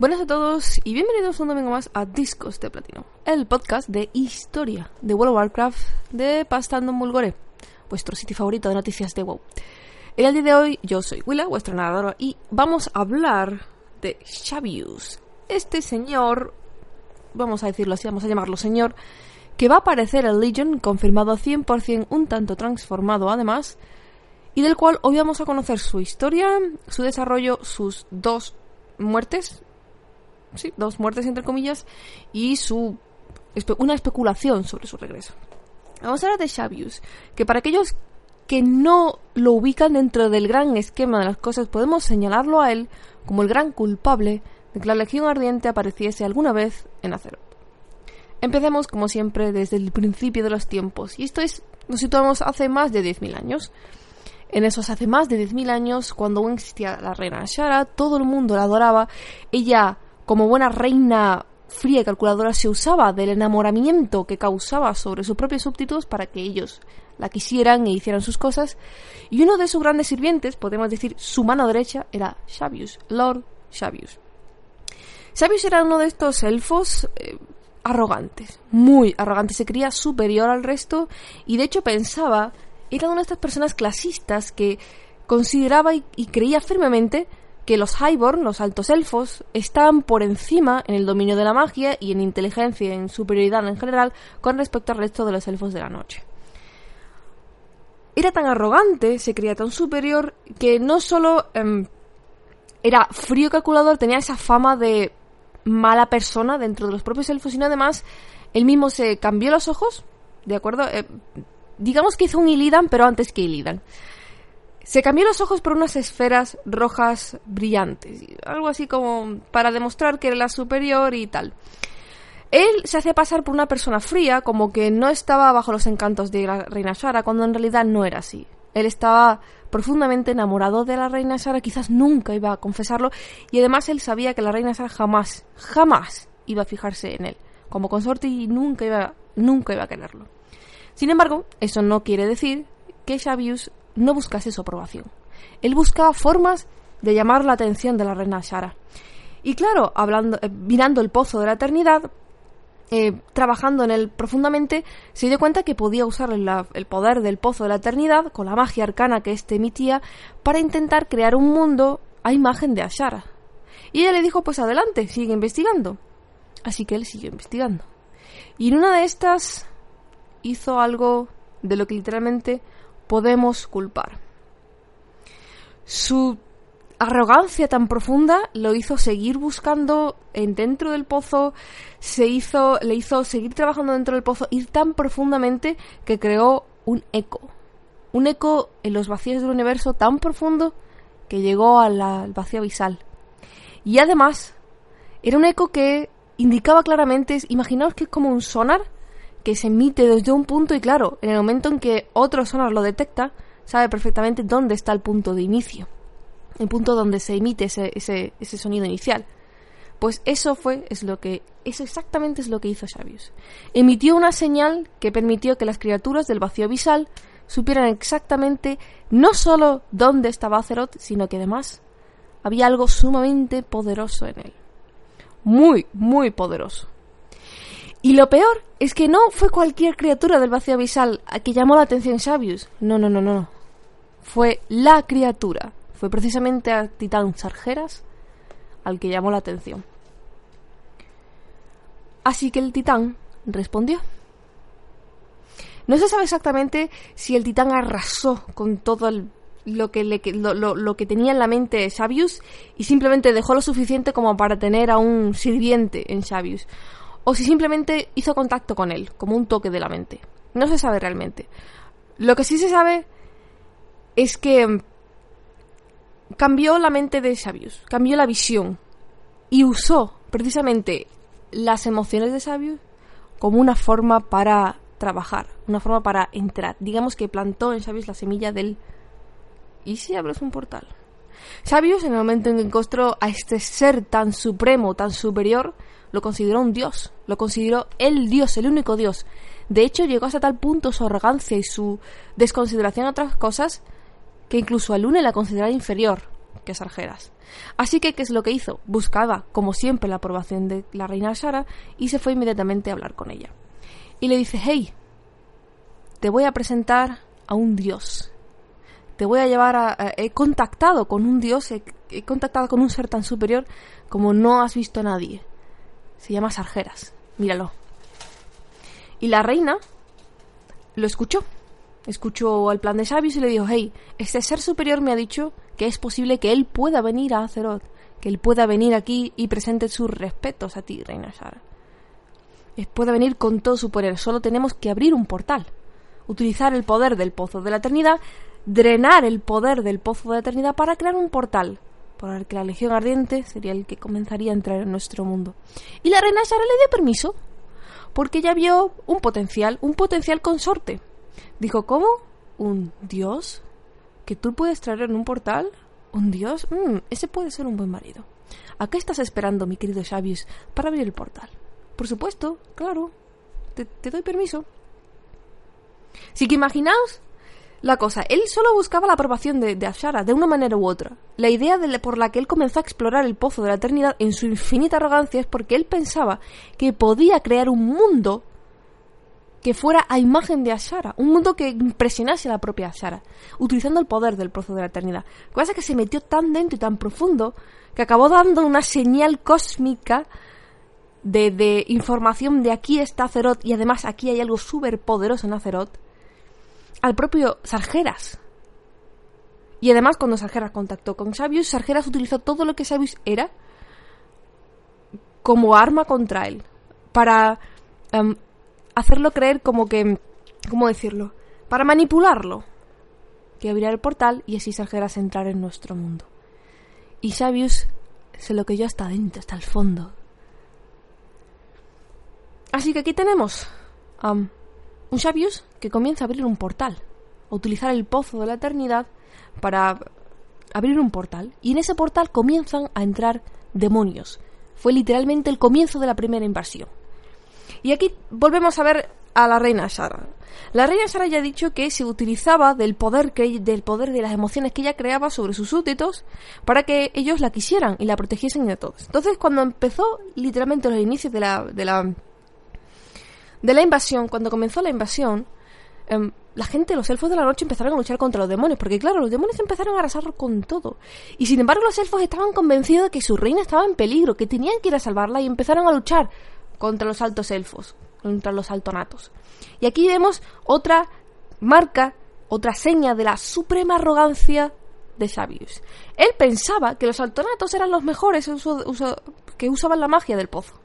Buenas a todos y bienvenidos un domingo más a Discos de Platino, el podcast de historia de World of Warcraft de Pastando Mulgore, vuestro sitio favorito de noticias de WoW. El día de hoy yo soy Willa, vuestra narradora, y vamos a hablar de Xavius, este señor, vamos a decirlo así, vamos a llamarlo señor, que va a aparecer en Legion, confirmado 100% un tanto transformado además, y del cual hoy vamos a conocer su historia, su desarrollo, sus dos muertes, sí, dos muertes entre comillas, y su una especulación sobre su regreso. Vamos a hablar de Xavius, que para aquellos que no lo ubican dentro del gran esquema de las cosas, podemos señalarlo a él como el gran culpable de que la Legión Ardiente apareciese alguna vez en Azeroth. Empecemos, como siempre, desde el principio de los tiempos, y esto es, nos situamos hace más de 10.000 años. En esos hace más de 10.000 años, cuando aún existía la reina Shara, todo el mundo la adoraba. Ella, como buena reina fría y calculadora, se usaba del enamoramiento que causaba sobre sus propios súbditos para que ellos la quisieran e hicieran sus cosas. Y uno de sus grandes sirvientes, podemos decir su mano derecha, era Xavius, Lord Xavius. Xavius era uno de estos elfos eh, arrogantes, muy arrogantes, se creía superior al resto y de hecho pensaba era una de estas personas clasistas que consideraba y, creía firmemente que los Highborn, los altos elfos, estaban por encima en el dominio de la magia y en inteligencia y en superioridad en general con respecto al resto de los elfos de la noche. Era tan arrogante, se creía tan superior, que no solo em, era frío calculador, tenía esa fama de mala persona dentro de los propios elfos, sino además él mismo se cambió los ojos, ¿de acuerdo? Eh, digamos que hizo un Illidan, pero antes que Illidan. Se cambió los ojos por unas esferas rojas brillantes, algo así como para demostrar que era la superior y tal. Él se hacía pasar por una persona fría, como que no estaba bajo los encantos de la reina Shara, cuando en realidad no era así. Él estaba profundamente enamorado de la reina Shara, quizás nunca iba a confesarlo, y además él sabía que la reina Shara jamás, jamás iba a fijarse en él como consorte y nunca iba, nunca iba a quererlo. Sin embargo, eso no quiere decir que Xavius no buscase su aprobación. Él buscaba formas de llamar la atención de la reina Shara. Y claro, hablando, eh, mirando el pozo de la eternidad, eh, trabajando en él profundamente, se dio cuenta que podía usar el poder del pozo de la eternidad, con la magia arcana que éste emitía, para intentar crear un mundo a imagen de Ashara. Y ella le dijo, pues adelante, sigue investigando. Así que él siguió investigando. Y en una de estas hizo algo de lo que literalmente podemos culpar. Su arrogancia tan profunda lo hizo seguir buscando en dentro del pozo, se hizo, le hizo seguir trabajando dentro del pozo, ir tan profundamente que creó un eco. Un eco en los vacíos del universo tan profundo que llegó al vacío abisal. Y además, era un eco que indicaba claramente, imaginaos que es como un sonar que se emite desde un punto y claro, en el momento en que otro sonar lo detecta, sabe perfectamente dónde está el punto de inicio, el punto donde se emite ese, ese, ese sonido inicial. Pues eso fue, es lo que, eso exactamente es lo que hizo Xavius. Emitió una señal que permitió que las criaturas del vacío abisal supieran exactamente no solo dónde estaba Azeroth, sino que además había algo sumamente poderoso en él. Muy, muy poderoso. Y lo peor es que no fue cualquier criatura del vacío abisal a que llamó la atención Xavius. No, no, no, no. Fue la criatura. Fue precisamente a Titán Sargeras al que llamó la atención. Así que el Titán respondió. No se sabe exactamente si el Titán arrasó con todo lo, que lo, que tenía en la mente Xavius y simplemente dejó lo suficiente como para tener a un sirviente en Xavius o si simplemente hizo contacto con él, como un toque de la mente. No se sabe realmente. Lo que sí se sabe es que mm, cambió la mente de Xavius, cambió la visión y usó precisamente las emociones de Xavius como una forma para trabajar, una forma para entrar. Digamos que plantó en Xavius la semilla del ¿y si abres un portal? Xavius, en el momento en que encontró a este ser tan supremo, tan superior, lo consideró un dios, lo consideró el dios, el único dios. De hecho, llegó hasta tal punto su arrogancia y su desconsideración a otras cosas que incluso a Lune la consideraba inferior, que Sargeras. Así que, ¿qué es lo que hizo? Buscaba, como siempre, la aprobación de la reina Sara y se fue inmediatamente a hablar con ella. Y le dice, hey, te voy a presentar a un dios. Te voy a llevar a... he contactado con un dios, he contactado con un ser tan superior como no has visto a nadie. Se llama Sargeras. Míralo. Y la reina lo escuchó escuchó el plan de Sabios y le dijo, hey, este ser superior me ha dicho que es posible que él pueda venir a Azeroth, que él pueda venir aquí y presente sus respetos a ti, Reina Sara. Puede venir con todo su poder, solo tenemos que abrir un portal, utilizar el poder del Pozo de la Eternidad, drenar el poder del Pozo de la Eternidad para crear un portal, por el que la Legión Ardiente sería el que comenzaría a entrar en nuestro mundo. Y la Reina Sara le dio permiso, porque ya vio un potencial, un potencial consorte Dijo, ¿cómo? ¿Un dios? ¿Que tú puedes traer en un portal? ¿Un dios? Mm, ese puede ser un buen marido. ¿A qué estás esperando, mi querido Xavius, para abrir el portal? Por supuesto, claro. Te, doy permiso. Sí que imaginaos la cosa. Él solo buscaba la aprobación de, Ashara, de una manera u otra. La idea de, por la que él comenzó a explorar el pozo de la eternidad en su infinita arrogancia es porque él pensaba que podía crear un mundo que fuera a imagen de Ashara, un mundo que impresionase a la propia Ashara, utilizando el poder del pozo de la eternidad. Cosa que se metió tan dentro y tan profundo que acabó dando una señal cósmica de, de información de aquí está Azeroth y además aquí hay algo súper poderoso en Azeroth al propio Sargeras. Y además cuando Sargeras contactó con Sabius, Sargeras utilizó todo lo que Sabius era como arma contra él para em, hacerlo creer como que... ¿Cómo decirlo? Para manipularlo. Que abrirá el portal y así Sargeras entrar en nuestro mundo. Y Xavius se lo que hasta dentro, hasta el fondo. Así que aquí tenemos un Xavius que comienza a abrir un portal. A utilizar el pozo de la eternidad para abrir un portal. Y en ese portal comienzan a entrar demonios. Fue literalmente el comienzo de la primera invasión. Y aquí volvemos a ver a la reina Sara. La reina Sara ya ha dicho que se utilizaba del poder que del poder de las emociones que ella creaba sobre sus súbditos para que ellos la quisieran y la protegiesen de todos. Entonces, cuando empezó literalmente los inicios de la de la de la invasión, cuando comenzó la invasión, em, la gente, los elfos de la noche empezaron a luchar contra los demonios, porque claro, los demonios empezaron a arrasar con todo. Y sin embargo, los elfos estaban convencidos de que su reina estaba en peligro, que tenían que ir a salvarla y empezaron a luchar contra los altos elfos, contra los altonatos. Y aquí vemos otra marca, otra seña de la suprema arrogancia de Sabius. Él pensaba que los altonatos eran los mejores que usaban la magia del pozo.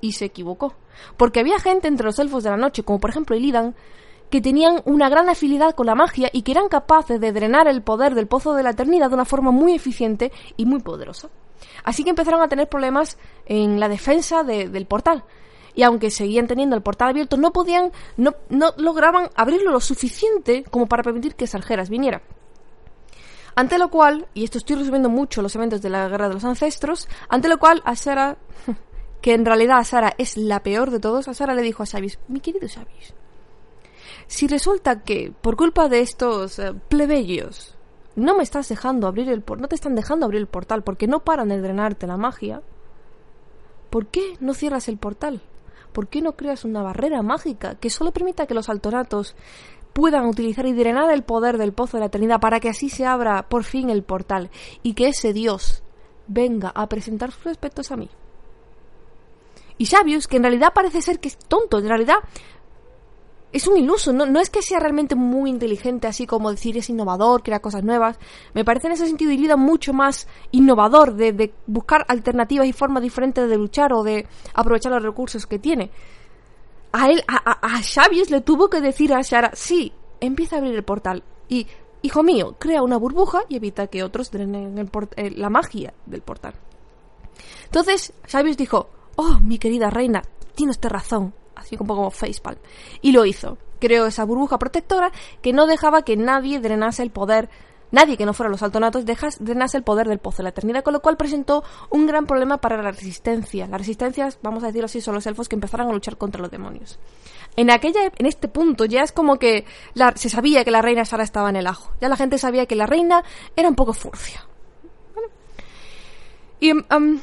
Y se equivocó. Porque había gente entre los elfos de la noche, como por ejemplo Illidan, que tenían una gran afinidad con la magia y que eran capaces de drenar el poder del pozo de la eternidad de una forma muy eficiente y muy poderosa. Así que empezaron a tener problemas en la defensa del portal. Y aunque seguían teniendo el portal abierto, no podían, no, no lograban abrirlo lo suficiente como para permitir que Sargeras viniera. Ante lo cual, y esto estoy resumiendo mucho los eventos de la Guerra de los Ancestros, ante lo cual a Sara, que en realidad a Sara es la peor de todos, a Sara le dijo a Sabis, mi querido Sabis, si resulta que, por culpa de estos eh, plebeyos, no me estás dejando abrir el portal, no te están dejando abrir el portal porque no paran de drenarte la magia. ¿Por qué no cierras el portal? ¿Por qué no creas una barrera mágica que solo permita que los altonatos puedan utilizar y drenar el poder del pozo de la eternidad para que así se abra por fin el portal y que ese Dios venga a presentar sus respetos a mí? Y Sabius, que en realidad parece ser que es tonto, en realidad es un iluso, no, no es que sea realmente muy inteligente, así como decir es innovador, crea cosas nuevas. Me parece en ese sentido Ilida mucho más innovador de, buscar alternativas y formas diferentes de luchar o de aprovechar los recursos que tiene. A él, a, a, le tuvo que decir a Shara, sí, empieza a abrir el portal y, hijo mío, crea una burbuja y evita que otros drenen el eh, la magia del portal. Entonces, Xavius dijo, oh, mi querida reina, tienes razón, así un poco como facepalm. Y lo hizo. Creó esa burbuja protectora que no dejaba que nadie drenase el poder Nadie que no fuera los altonatos drenase el poder del pozo de la eternidad, con lo cual presentó un gran problema para la resistencia. Las resistencias, vamos a decirlo así, son los elfos que empezaron a luchar contra los demonios. En aquella, en este punto ya es como que se sabía que la reina Sara estaba en el ajo. Ya la gente sabía que la reina era un poco furcia. Y um,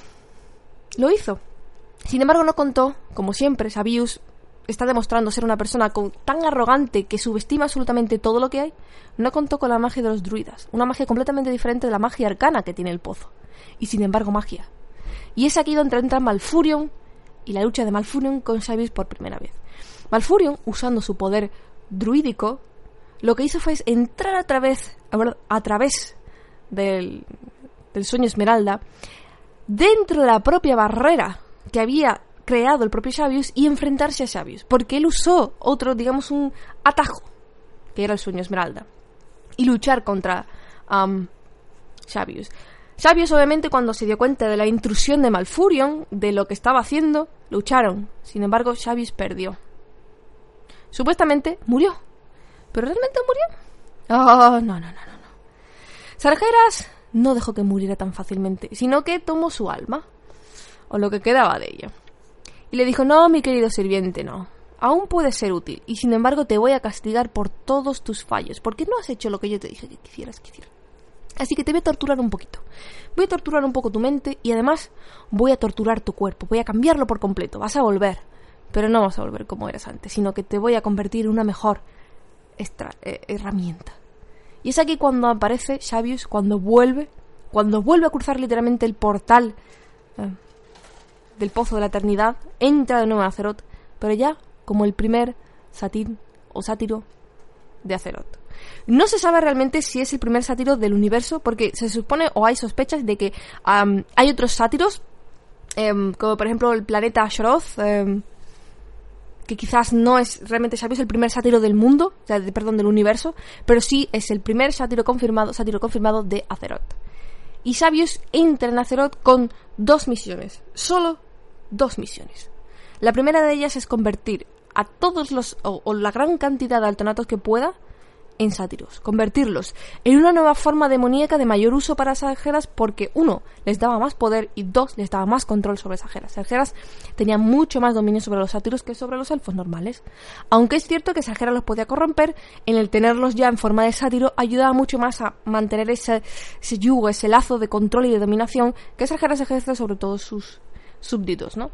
lo hizo. Sin embargo, no contó, como siempre, Sabius está demostrando ser una persona tan arrogante que subestima absolutamente todo lo que hay, no contó con la magia de los druidas, una magia completamente diferente de la magia arcana que tiene el pozo. Y sin embargo, magia. Y es aquí donde entra Malfurion y la lucha de Malfurion con Sabius por primera vez. Malfurion, usando su poder druídico, lo que hizo fue entrar a través, a través del sueño Esmeralda dentro de la propia barrera que había creado el propio Xavius y enfrentarse a Xavius, porque él usó otro, digamos, un atajo, que era el sueño Esmeralda, y luchar contra um, Xavius. Xavius, obviamente, cuando se dio cuenta de la intrusión de Malfurion, de lo que estaba haciendo, lucharon. Sin embargo, Xavius perdió. Supuestamente murió. ¿Pero realmente murió? Oh, no, no, no, no. no. Sargeras no dejó que muriera tan fácilmente, sino que tomó su alma, o lo que quedaba de ella. Y le dijo, no, mi querido sirviente, no. Aún puedes ser útil, y sin embargo te voy a castigar por todos tus fallos, porque no has hecho lo que yo te dije que quisieras que hicieras. Así que te voy a torturar un poquito. Voy a torturar un poco tu mente y además voy a torturar tu cuerpo. Voy a cambiarlo por completo. Vas a volver. Pero no vas a volver como eras antes, sino que te voy a convertir en una mejor eh, herramienta. Y es aquí cuando aparece Xavius, cuando vuelve, cuando vuelve a cruzar literalmente el portal eh, del pozo de la eternidad, entra de nuevo en Azeroth, pero ya como el primer satín o sátiro de Azeroth. No se sabe realmente si es el primer sátiro del universo, porque se supone o hay sospechas de que hay otros sátiros, em, como por ejemplo el planeta Shroth, em, que quizás no es realmente Xavius el primer sátiro del mundo, perdón, del universo, pero sí es el primer sátiro confirmado, sátiro confirmado de Azeroth. Y Xavius entra en Azeroth con dos misiones, solo dos misiones. La primera de ellas es convertir a todos los, o la gran cantidad de altonatos que pueda, en sátiros, convertirlos en una nueva forma demoníaca de mayor uso para Sargeras porque, uno, les daba más poder y dos, les daba más control sobre Sargeras. Sargeras tenía mucho más dominio sobre los sátiros que sobre los elfos normales. Aunque es cierto que Sargeras los podía corromper, en el tenerlos ya en forma de sátiro ayudaba mucho más a mantener ese, ese yugo, ese lazo de control y de dominación que Sargeras ejerce sobre todos sus súbditos, ¿no?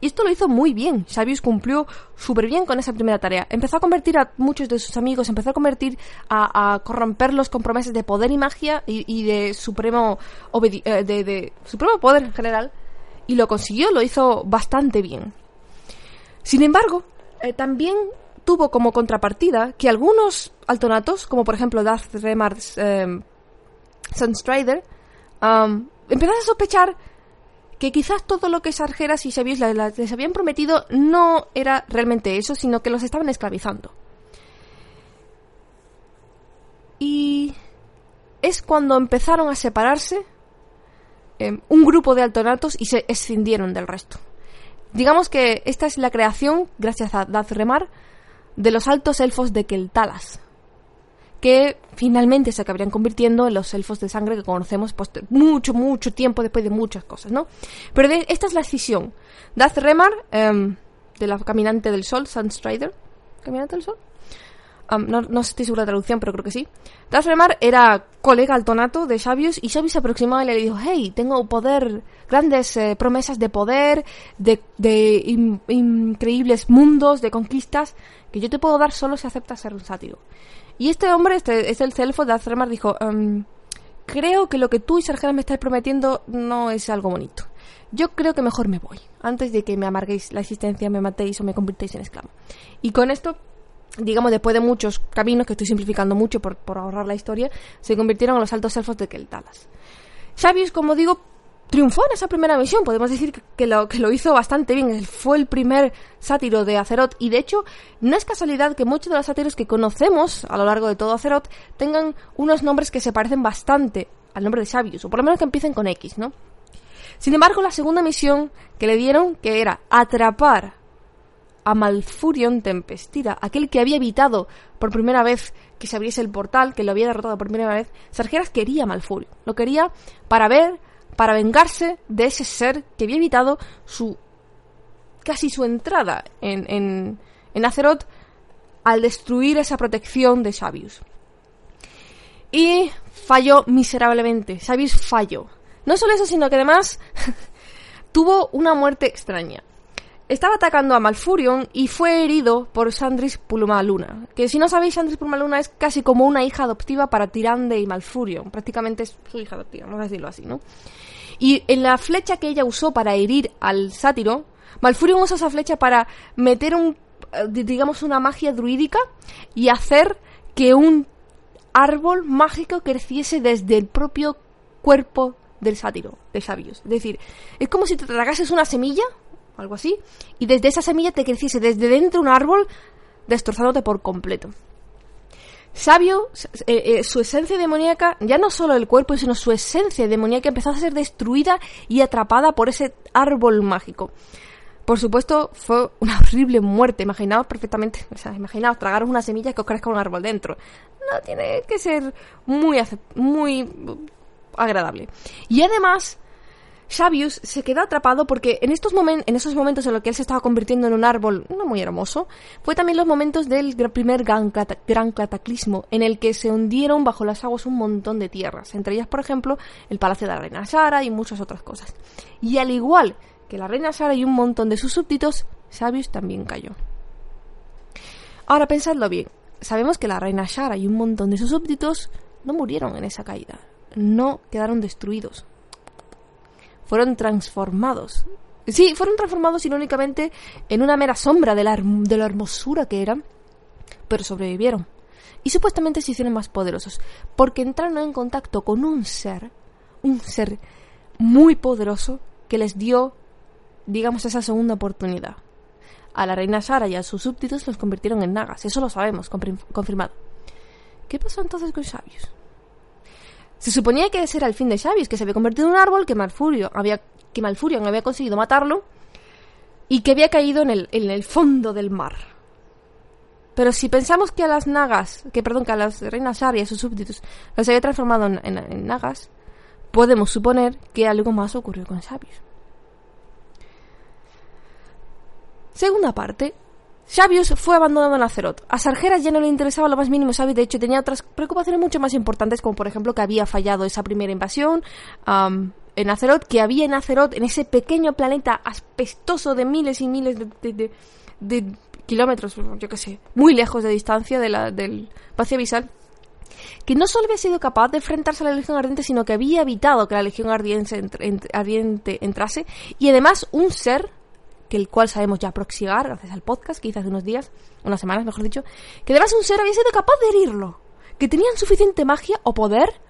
Y esto lo hizo muy bien. Xavius cumplió súper bien con esa primera tarea. Empezó a convertir a muchos de sus amigos, empezó a convertir, a, corromperlos con promesas de poder y magia y, de supremo eh, de, supremo poder en general. Y lo consiguió, lo hizo bastante bien. Sin embargo, eh, también tuvo como contrapartida que algunos altonatos, como por ejemplo Darth Remar's eh, Sunstrider, um, empezaron a sospechar que quizás todo lo que Sargeras y Xavius les habían prometido no era realmente eso, sino que los estaban esclavizando. Y es cuando empezaron a separarse em, un grupo de altonatos y se escindieron del resto. Digamos que esta es la creación, gracias a Remar, de los altos elfos de Keltalas, que finalmente se acabarían convirtiendo en los elfos de sangre que conocemos pues, mucho, mucho tiempo después de muchas cosas, ¿no? Pero esta es la decisión. Darth Remar, em, de la Caminante del Sol, Sunstrider, ¿Caminante del Sol? no, no, estoy segura de la traducción, pero creo que sí. Darth Remar era colega altonato de Xavius y Xavius se aproximó y le dijo, hey, tengo poder, grandes eh, promesas de poder, de, increíbles mundos, de conquistas, que yo te puedo dar solo si aceptas ser un sátiro. Y este hombre, este es el Celfo de Azremar, dijo, em, creo que lo que tú y Sargera me estáis prometiendo no es algo bonito. Yo creo que mejor me voy, antes de que me amarguéis la existencia, me matéis o me convirtáis en esclavo. Y con esto, digamos, después de muchos caminos, que estoy simplificando mucho por, por ahorrar la historia, se convirtieron en los altos elfos de Keltalas. Xavius, como digo, triunfó en esa primera misión. Podemos decir que lo, que lo hizo bastante bien. Fue el primer sátiro de Azeroth. Y de hecho, no es casualidad que muchos de los sátiros que conocemos a lo largo de todo Azeroth tengan unos nombres que se parecen bastante al nombre de Xavius. O por lo menos que empiecen con X, ¿no? Sin embargo, la segunda misión que le dieron, que era atrapar a Malfurion Tempestira, aquel que había evitado por primera vez que se abriese el portal, que lo había derrotado por primera vez, Sargeras quería a Malfurion. Lo quería para ver para vengarse de ese ser que había evitado su casi su entrada en, en, en Azeroth al destruir esa protección de Xavius. Y falló miserablemente. Xavius falló. No solo eso, sino que además tuvo una muerte extraña. Estaba atacando a Malfurion y fue herido por Sandris Pulmaluna. Que si no sabéis, Sandris Pulmaluna es casi como una hija adoptiva para Tirande y Malfurion. Prácticamente es su hija adoptiva, vamos a decirlo así, ¿no? Y en la flecha que ella usó para herir al sátiro, Malfurion usa esa flecha para meter un, eh, digamos, una magia druídica y hacer que un árbol mágico creciese desde el propio cuerpo del sátiro, de sabios. Es decir, es como si te tragases una semilla, algo así, y desde esa semilla te creciese desde dentro un árbol destrozándote por completo. Sabio, eh, eh, su esencia demoníaca, ya no solo el cuerpo, sino su esencia demoníaca empezó a ser destruida y atrapada por ese árbol mágico. Por supuesto, fue una horrible muerte. Imaginaos perfectamente, o sea, imaginaos tragaros una semilla que os crezca un árbol dentro. No tiene que ser muy, muy agradable. Y además, Xavius se quedó atrapado porque en, estos en esos momentos en los que él se estaba convirtiendo en un árbol no muy hermoso, fue también los momentos del primer gran, gran, cataclismo, en el que se hundieron bajo las aguas un montón de tierras, entre ellas, por ejemplo, el palacio de la reina Sara y muchas otras cosas. Y al igual que la reina Sara y un montón de sus súbditos, Xavius también cayó. Ahora pensadlo bien, sabemos que la reina Sara y un montón de sus súbditos no murieron en esa caída, no quedaron destruidos. Fueron transformados. Sí, fueron transformados irónicamente en una mera sombra de la, de la hermosura que eran, pero sobrevivieron. Y supuestamente se hicieron más poderosos, porque entraron en contacto con un ser, un ser muy poderoso, que les dio, digamos, esa segunda oportunidad. A la reina Sara y a sus súbditos los convirtieron en nagas, eso lo sabemos, confirmado. ¿Qué pasó entonces con Sabios? Se suponía que ese era el fin de Xavis, que se había convertido en un árbol, que Malfurio había, que Malfurion había conseguido matarlo y que había caído en el, en el fondo del mar. Pero si pensamos que a las nagas, que perdón, que a las reinas Shar y a sus súbditos los había transformado en, nagas, podemos suponer que algo más ocurrió con Xavius. Segunda parte, Xavius fue abandonado en Azeroth. A Sargeras ya no le interesaba lo más mínimo Xavius, de hecho tenía otras preocupaciones mucho más importantes, como por ejemplo que había fallado esa primera invasión en Azeroth, que había en Azeroth, en ese pequeño planeta aspestoso de miles y miles de, kilómetros, yo qué sé, muy lejos de distancia de la, del vacío visal, que no solo había sido capaz de enfrentarse a la Legión Ardiente, sino que había evitado que la Legión Ardiente entrase, y además un ser el cual sabemos ya proxigar gracias al podcast que hice hace unos días, unas semanas mejor dicho, que además un ser había sido capaz de herirlo, que tenían suficiente magia o poder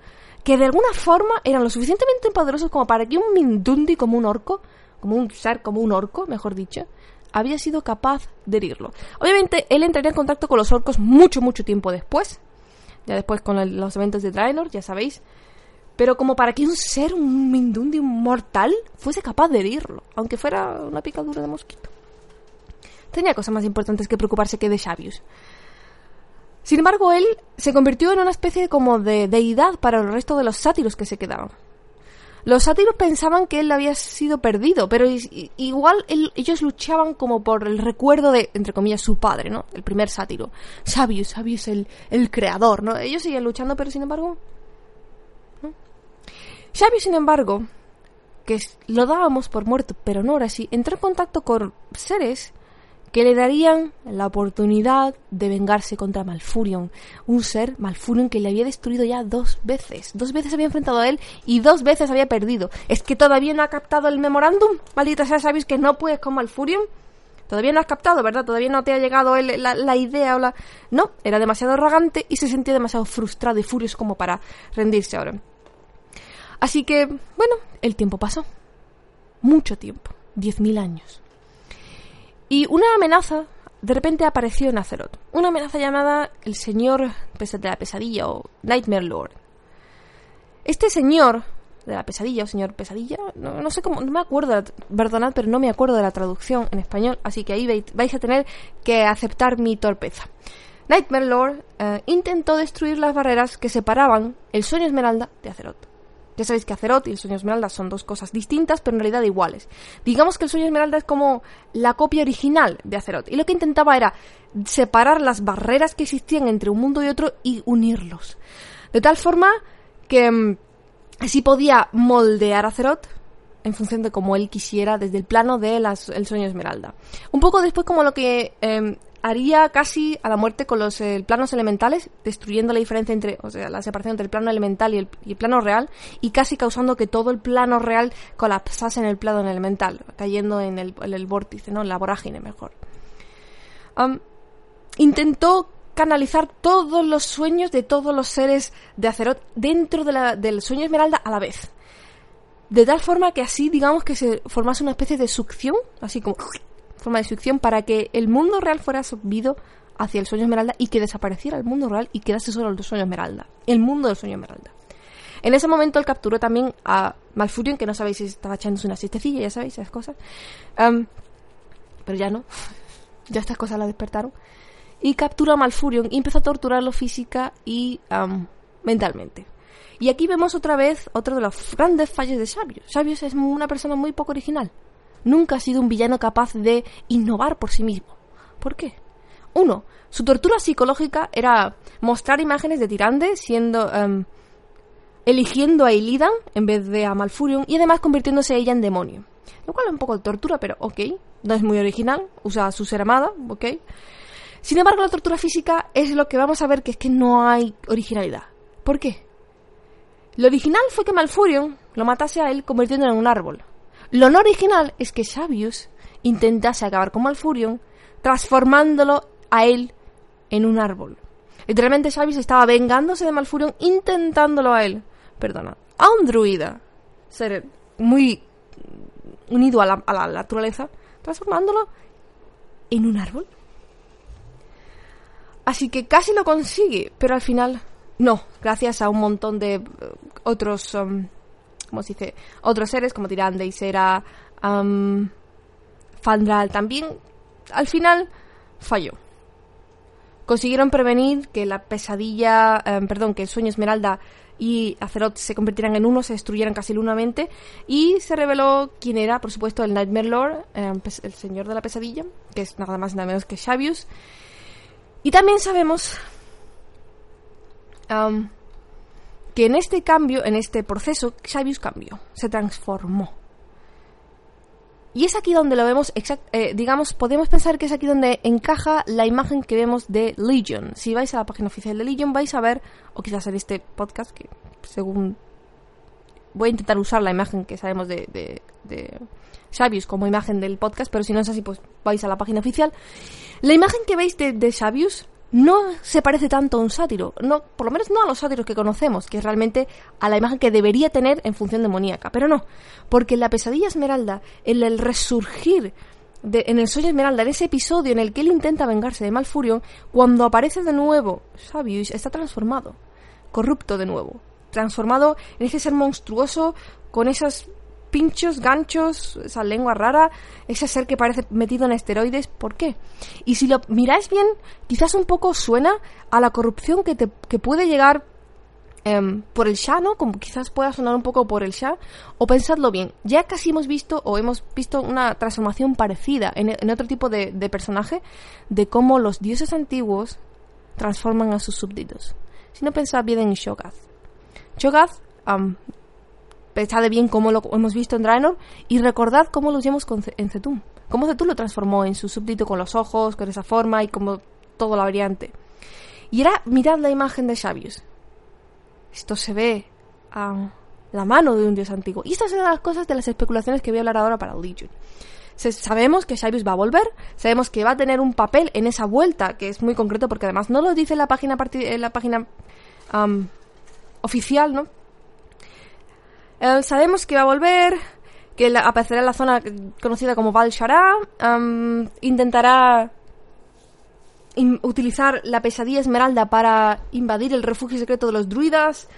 que de alguna forma eran lo suficientemente poderosos como para que un Mindundi como un orco, como un ser como un orco, mejor dicho, había sido capaz de herirlo. Obviamente él entraría en contacto con los orcos mucho, mucho tiempo después, ya después con los eventos de Draenor, ya sabéis, pero como para que un ser, un Mindundi, un mortal, fuese capaz de herirlo, aunque fuera una picadura de mosquito. Tenía cosas más importantes que preocuparse que de Xavius. Sin embargo, él se convirtió en una especie como de deidad para el resto de los sátiros que se quedaban. Los sátiros pensaban que él había sido perdido, pero igual ellos luchaban como por el recuerdo de, entre comillas, su padre, ¿no? El primer sátiro. Xavius, Xavius, el, el creador, ¿no? Ellos seguían luchando, pero sin embargo, Xavi, sin embargo, que lo dábamos por muerto, pero no ahora sí, entró en contacto con seres que le darían la oportunidad de vengarse contra Malfurion, un ser Malfurion que le había destruido ya dos veces. Dos veces había enfrentado a él y dos veces había perdido. ¿Es que todavía no ha captado el memorándum? Maldita sea, ¿sabéis que no puedes con Malfurion? Todavía no has captado, ¿verdad? Todavía no te ha llegado la, la, idea o la... No, era demasiado arrogante y se sentía demasiado frustrado y furioso como para rendirse ahora. Así que, bueno, el tiempo pasó. Mucho tiempo. Diez mil años. Y una amenaza de repente apareció en Azeroth. Una amenaza llamada el Señor de la Pesadilla o Nightmare Lord. Este señor de la pesadilla o señor pesadilla, no, sé cómo, no me acuerdo, perdonad, pero no me acuerdo de la traducción en español, así que ahí vais a tener que aceptar mi torpeza. Nightmare Lord eh, intentó destruir las barreras que separaban el sueño esmeralda de Azeroth. Ya sabéis que Azeroth y el sueño esmeralda son dos cosas distintas, pero en realidad iguales. Digamos que el sueño esmeralda es como la copia original de Azeroth. Y lo que intentaba era separar las barreras que existían entre un mundo y otro y unirlos. De tal forma que mm, así podía moldear Azeroth en función de cómo él quisiera desde el plano del el sueño Esmeralda. Un poco después como lo que em, haría casi a la muerte con los eh, planos elementales, destruyendo la diferencia entre, o sea, la separación entre el plano elemental y el, plano real, y casi causando que todo el plano real colapsase en el plano elemental, cayendo en el, vórtice, ¿no? En la vorágine, mejor. intentó canalizar todos los sueños de todos los seres de Azeroth dentro del sueño Esmeralda a la vez. De tal forma que así, digamos que se formase una especie de succión, así como forma de succión, para que el mundo real fuera subido hacia el sueño esmeralda y que desapareciera el mundo real y quedase solo el sueño esmeralda. El mundo del sueño esmeralda. En ese momento él capturó también a Malfurion, que no sabéis si estaba echándose una siestecilla, ya sabéis, esas cosas. pero ya no. ya estas cosas la despertaron. Y capturó a Malfurion y empezó a torturarlo física y mentalmente. Y aquí vemos otra vez otro de los grandes fallos de Sabios. Sabios es una persona muy poco original. Nunca ha sido un villano capaz de innovar por sí mismo. ¿Por qué? Uno, su tortura psicológica era mostrar imágenes de Tirande siendo em, eligiendo a Illidan en vez de a Malfurion y además convirtiéndose ella en demonio. Lo cual es un poco de tortura, pero ok, no es muy original, usa su ser amada, ok. Sin embargo, la tortura física es lo que vamos a ver que es que no hay originalidad. ¿Por qué? Lo original fue que Malfurion lo matase a él convirtiéndolo en un árbol. Lo no original es que Xavius intentase acabar con Malfurion transformándolo a él en un árbol. Literalmente Xavius estaba vengándose de Malfurion intentándolo a él. Perdona. A un druida. Ser muy unido a la, a la naturaleza. Transformándolo en un árbol. Así que casi lo consigue, pero al final no, gracias a un montón de eh, otros, um, ¿cómo se dice? Otros seres como Tirande, Isera, um, Fandral también, al final falló. Consiguieron prevenir que la pesadilla, um, perdón, que el sueño Esmeralda y Azeroth se convirtieran en uno, se destruyeran casi lunamente y se reveló quién era, por supuesto, el Nightmare Lord, um, el señor de la pesadilla, que es nada más y nada menos que Xavius. Y también sabemos que en este cambio, en este proceso, Xavius cambió, se transformó. Y es aquí donde lo vemos, eh, digamos, podemos pensar que es aquí donde encaja la imagen que vemos de Legion. Si vais a la página oficial de Legion vais a ver, o quizás en este podcast, que según... Voy a intentar usar la imagen que sabemos de, de, de Xavius como imagen del podcast, pero si no es así, pues vais a la página oficial. La imagen que veis de, de Xavius no se parece tanto a un sátiro, no, por lo menos no a los sátiros que conocemos, que es realmente a la imagen que debería tener en función demoníaca, pero no, porque en la pesadilla esmeralda, en el resurgir de, en el sueño esmeralda, en ese episodio en el que él intenta vengarse de Malfurion, cuando aparece de nuevo Sabius está transformado, corrupto de nuevo, transformado en ese ser monstruoso con esas pinchos, ganchos, esa lengua rara, ese ser que parece metido en esteroides, ¿por qué? Y si lo miráis bien, quizás un poco suena a la corrupción que, te, que puede llegar em, por el Shah, ¿no? Como quizás pueda sonar un poco por el Shah. O pensadlo bien, ya casi hemos visto o hemos visto una transformación parecida en, otro tipo de, personaje de cómo los dioses antiguos transforman a sus súbditos. Si no pensad bien en Shogath. Shogath pensad bien cómo lo hemos visto en Draenor y recordad cómo lo vimos en Zetum. Cómo Zetum lo transformó en su súbdito con los ojos, con esa forma y como todo la variante. Y era, mirad la imagen de Xavius. Esto se ve a la mano de un dios antiguo. Y estas son las cosas de las especulaciones que voy a hablar ahora para Legion. sabemos que Xavius va a volver, sabemos que va a tener un papel en esa vuelta, que es muy concreto porque además no lo dice la página, en la página oficial, ¿no? Eh, sabemos que va a volver, que aparecerá en la zona conocida como Val intentará utilizar la pesadilla esmeralda para invadir el refugio secreto de los druidas.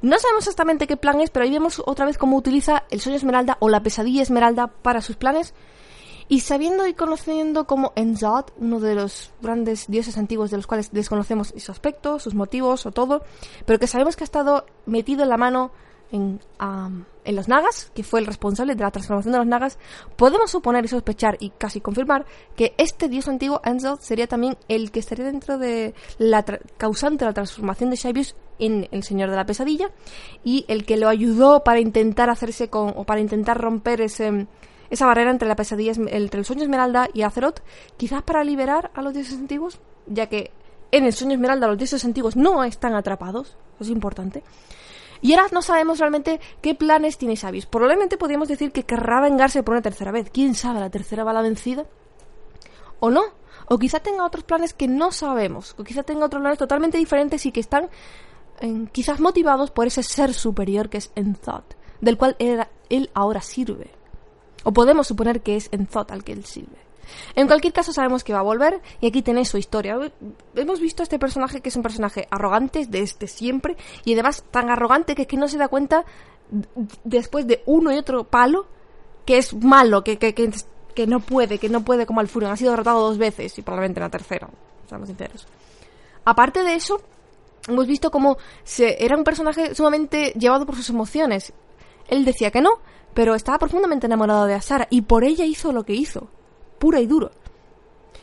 No sabemos exactamente qué plan es, pero ahí vemos otra vez cómo utiliza el sueño esmeralda o la pesadilla esmeralda para sus planes. Y sabiendo y conociendo como Enzad, uno de los grandes dioses antiguos de los cuales desconocemos su aspecto, sus motivos o todo, pero que sabemos que ha estado metido en la mano en, en los Nagas, que fue el responsable de la transformación de los Nagas, podemos suponer y sospechar y casi confirmar que este dios antiguo, Enzoth, sería también el que estaría dentro de la causante de la transformación de Shabius en el Señor de la Pesadilla y el que lo ayudó para intentar hacerse con, o para intentar romper ese, esa barrera entre la pesadilla, entre el sueño Esmeralda y Azeroth, quizás para liberar a los dioses antiguos, ya que en el sueño Esmeralda los dioses antiguos no están atrapados, eso es importante. Y ahora no sabemos realmente qué planes tiene Xavis. Probablemente podríamos decir que querrá vengarse por una tercera vez. ¿Quién sabe? ¿La tercera va la vencida? ¿O no? O quizá tenga otros planes que no sabemos. O quizá tenga otros planes totalmente diferentes y que están quizás motivados por ese ser superior que es Enthot, del cual él, ahora sirve. O podemos suponer que es Enthot al que él sirve. En cualquier caso sabemos que va a volver y aquí tenéis su historia. Hemos visto a este personaje que es un personaje arrogante desde siempre y además tan arrogante que, que no se da cuenta después de uno y otro palo que es malo, que, que, que, no puede, que no puede como al Furion. Ha sido derrotado dos veces y probablemente en la tercera, seamos sinceros. Aparte de eso, hemos visto cómo se, era un personaje sumamente llevado por sus emociones. Él decía que no, pero estaba profundamente enamorado de Asara y por ella hizo lo que hizo pura y duro.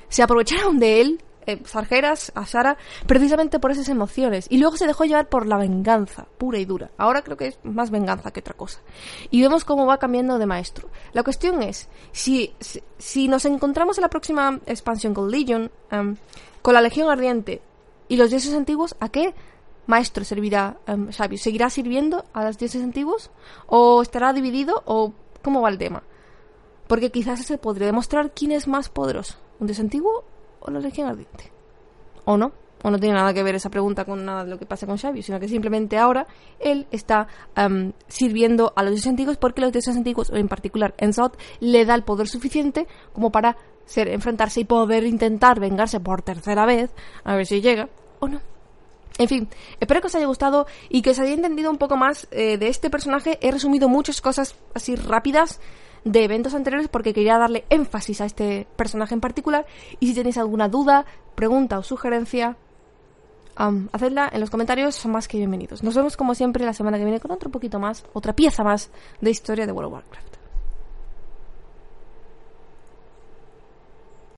Se aprovecharon de él, eh, Sargeras, a Sara, precisamente por esas emociones. Y luego se dejó llevar por la venganza, pura y dura. Ahora creo que es más venganza que otra cosa. Y vemos cómo va cambiando de maestro. La cuestión es, si, si, nos encontramos en la próxima expansión con Legion, em, con la Legión Ardiente y los dioses antiguos, ¿a qué maestro servirá um, ¿Seguirá sirviendo a los dioses antiguos? ¿O estará dividido? ¿O cómo va el tema? Porque quizás se podría demostrar quién es más poderoso, un dios antiguo o la Legión Ardiente. ¿O no? O no tiene nada que ver esa pregunta con nada de lo que pasa con Xavi, sino que simplemente ahora él está sirviendo a los dioses antiguos porque los dioses antiguos, en particular Enzot, le da el poder suficiente como para ser, enfrentarse y poder intentar vengarse por tercera vez, a ver si llega o no. En fin, espero que os haya gustado y que os haya entendido un poco más eh, de este personaje. He resumido muchas cosas así rápidas de eventos anteriores porque quería darle énfasis a este personaje en particular. Y si tenéis alguna duda, pregunta o sugerencia, hacedla en los comentarios, son más que bienvenidos. Nos vemos como siempre la semana que viene con otro poquito más, otra pieza más de historia de World of Warcraft.